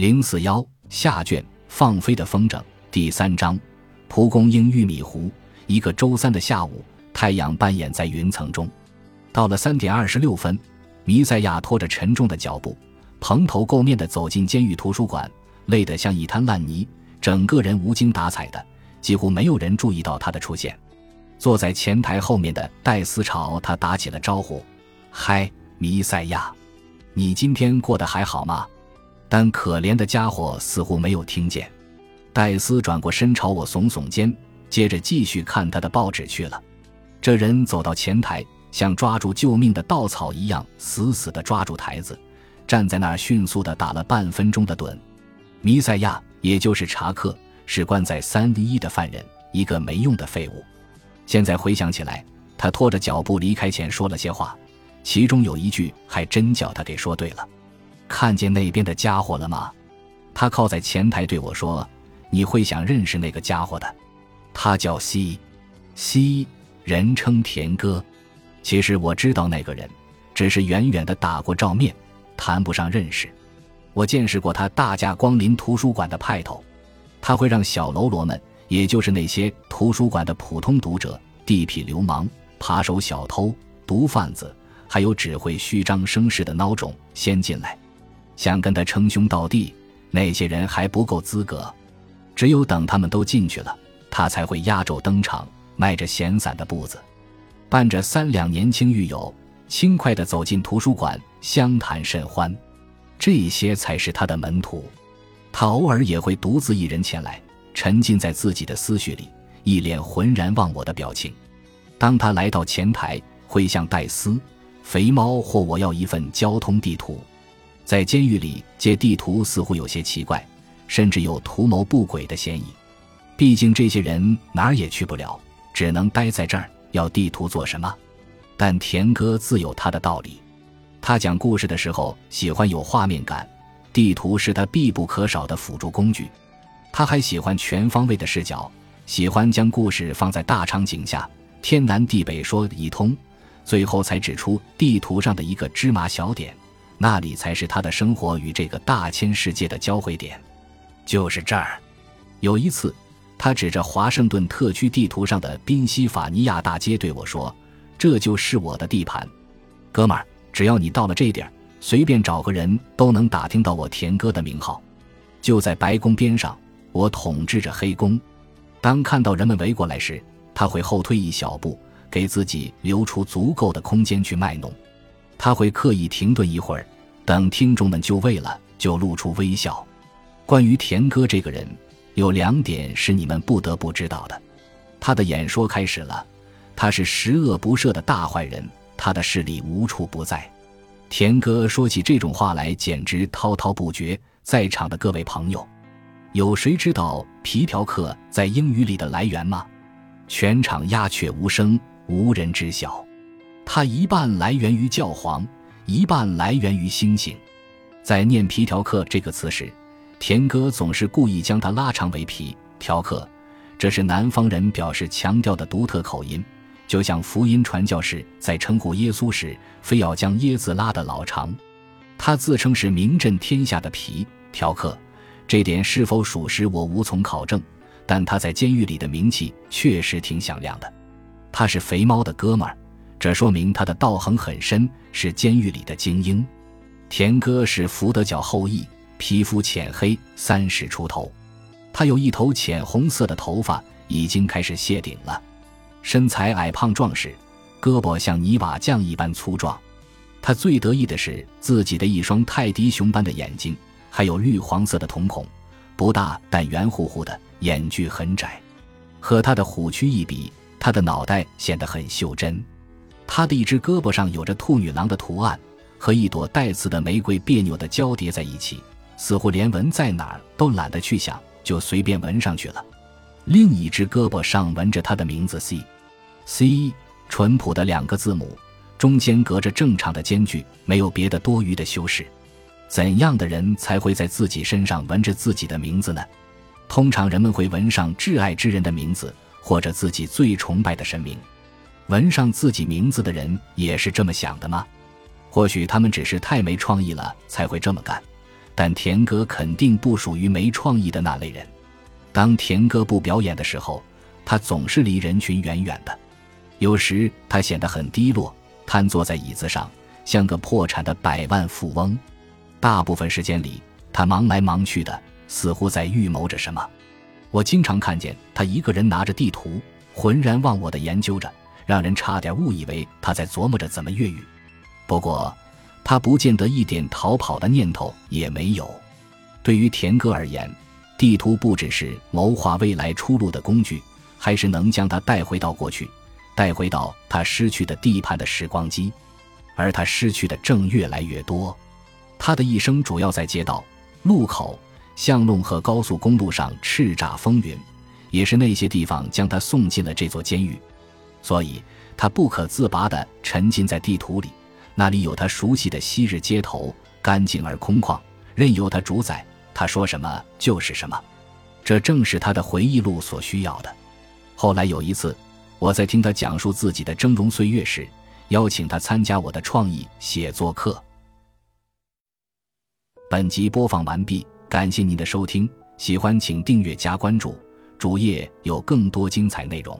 零四幺下卷放飞的风筝第三章，蒲公英玉米糊。一个周三的下午，太阳半掩在云层中。到了三点二十六分，弥赛亚拖着沉重的脚步，蓬头垢面地走进监狱图书馆，累得像一滩烂泥，整个人无精打采的，几乎没有人注意到他的出现。坐在前台后面的戴斯朝他打起了招呼：“嗨，弥赛亚，你今天过得还好吗？”但可怜的家伙似乎没有听见。戴斯转过身朝我耸耸肩。接着继续看他的报纸去了。这人走到前台，像抓住救命的稻草一样，死死地抓住台子，站在那儿，迅速地打了半分钟的盹。弥赛亚，也就是查克，是关在三一的犯人，一个没用的废物。现在回想起来，他拖着脚步离开前说了些话，其中有一句还真叫他给说对了。看见那边的家伙了吗？他靠在前台对我说：“你会想认识那个家伙的。”他叫西，西，人称田哥。其实我知道那个人，只是远远的打过照面，谈不上认识。我见识过他大驾光临图书馆的派头，他会让小喽啰们，也就是那些图书馆的普通读者、地痞流氓、扒手、小偷、毒贩子，还有只会虚张声势的孬种先进来，想跟他称兄道弟，那些人还不够资格。只有等他们都进去了。他才会压轴登场，迈着闲散的步子，伴着三两年轻狱友，轻快地走进图书馆，相谈甚欢。这些才是他的门徒。他偶尔也会独自一人前来，沉浸在自己的思绪里，一脸浑然忘我的表情。当他来到前台，会向戴斯、肥猫或我要一份交通地图。在监狱里借地图似乎有些奇怪，甚至有图谋不轨的嫌疑。毕竟这些人哪儿也去不了，只能待在这儿。要地图做什么？但田哥自有他的道理。他讲故事的时候喜欢有画面感，地图是他必不可少的辅助工具。他还喜欢全方位的视角，喜欢将故事放在大场景下，天南地北说一通，最后才指出地图上的一个芝麻小点，那里才是他的生活与这个大千世界的交汇点。就是这儿。有一次。他指着华盛顿特区地图上的宾夕法尼亚大街对我说：“这就是我的地盘，哥们儿，只要你到了这点儿，随便找个人都能打听到我田哥的名号。就在白宫边上，我统治着黑宫。当看到人们围过来时，他会后退一小步，给自己留出足够的空间去卖弄。他会刻意停顿一会儿，等听众们就位了，就露出微笑。关于田哥这个人。”有两点是你们不得不知道的。他的演说开始了，他是十恶不赦的大坏人，他的势力无处不在。田哥说起这种话来，简直滔滔不绝。在场的各位朋友，有谁知道皮条客在英语里的来源吗？全场鸦雀无声，无人知晓。它一半来源于教皇，一半来源于星星。在念皮条客这个词时。田哥总是故意将它拉长为皮条客，这是南方人表示强调的独特口音，就像福音传教士在称呼耶稣时，非要将耶字拉得老长。他自称是名震天下的皮条客，这点是否属实我无从考证，但他在监狱里的名气确实挺响亮的。他是肥猫的哥们儿，这说明他的道行很深，是监狱里的精英。田哥是福德角后裔。皮肤浅黑，三十出头，他有一头浅红色的头发，已经开始谢顶了。身材矮胖壮实，胳膊像泥瓦匠一般粗壮。他最得意的是自己的一双泰迪熊般的眼睛，还有绿黄色的瞳孔，不大但圆乎乎的，眼距很窄。和他的虎躯一比，他的脑袋显得很袖珍。他的一只胳膊上有着兔女郎的图案，和一朵带刺的玫瑰别扭地交叠在一起。似乎连纹在哪儿都懒得去想，就随便纹上去了。另一只胳膊上纹着他的名字 C，C，淳朴的两个字母，中间隔着正常的间距，没有别的多余的修饰。怎样的人才会在自己身上纹着自己的名字呢？通常人们会纹上挚爱之人的名字，或者自己最崇拜的神明。纹上自己名字的人也是这么想的吗？或许他们只是太没创意了，才会这么干。但田哥肯定不属于没创意的那类人。当田哥不表演的时候，他总是离人群远远的。有时他显得很低落，瘫坐在椅子上，像个破产的百万富翁。大部分时间里，他忙来忙去的，似乎在预谋着什么。我经常看见他一个人拿着地图，浑然忘我的研究着，让人差点误以为他在琢磨着怎么越狱。不过，他不见得一点逃跑的念头也没有。对于田哥而言，地图不只是谋划未来出路的工具，还是能将他带回到过去，带回到他失去的地盘的时光机。而他失去的正越来越多。他的一生主要在街道、路口、巷弄和高速公路上叱咤风云，也是那些地方将他送进了这座监狱。所以，他不可自拔地沉浸在地图里，那里有他熟悉的昔日街头，干净而空旷，任由他主宰。他说什么就是什么，这正是他的回忆录所需要的。后来有一次，我在听他讲述自己的峥嵘岁月时，邀请他参加我的创意写作课。本集播放完毕，感谢您的收听，喜欢请订阅加关注，主页有更多精彩内容。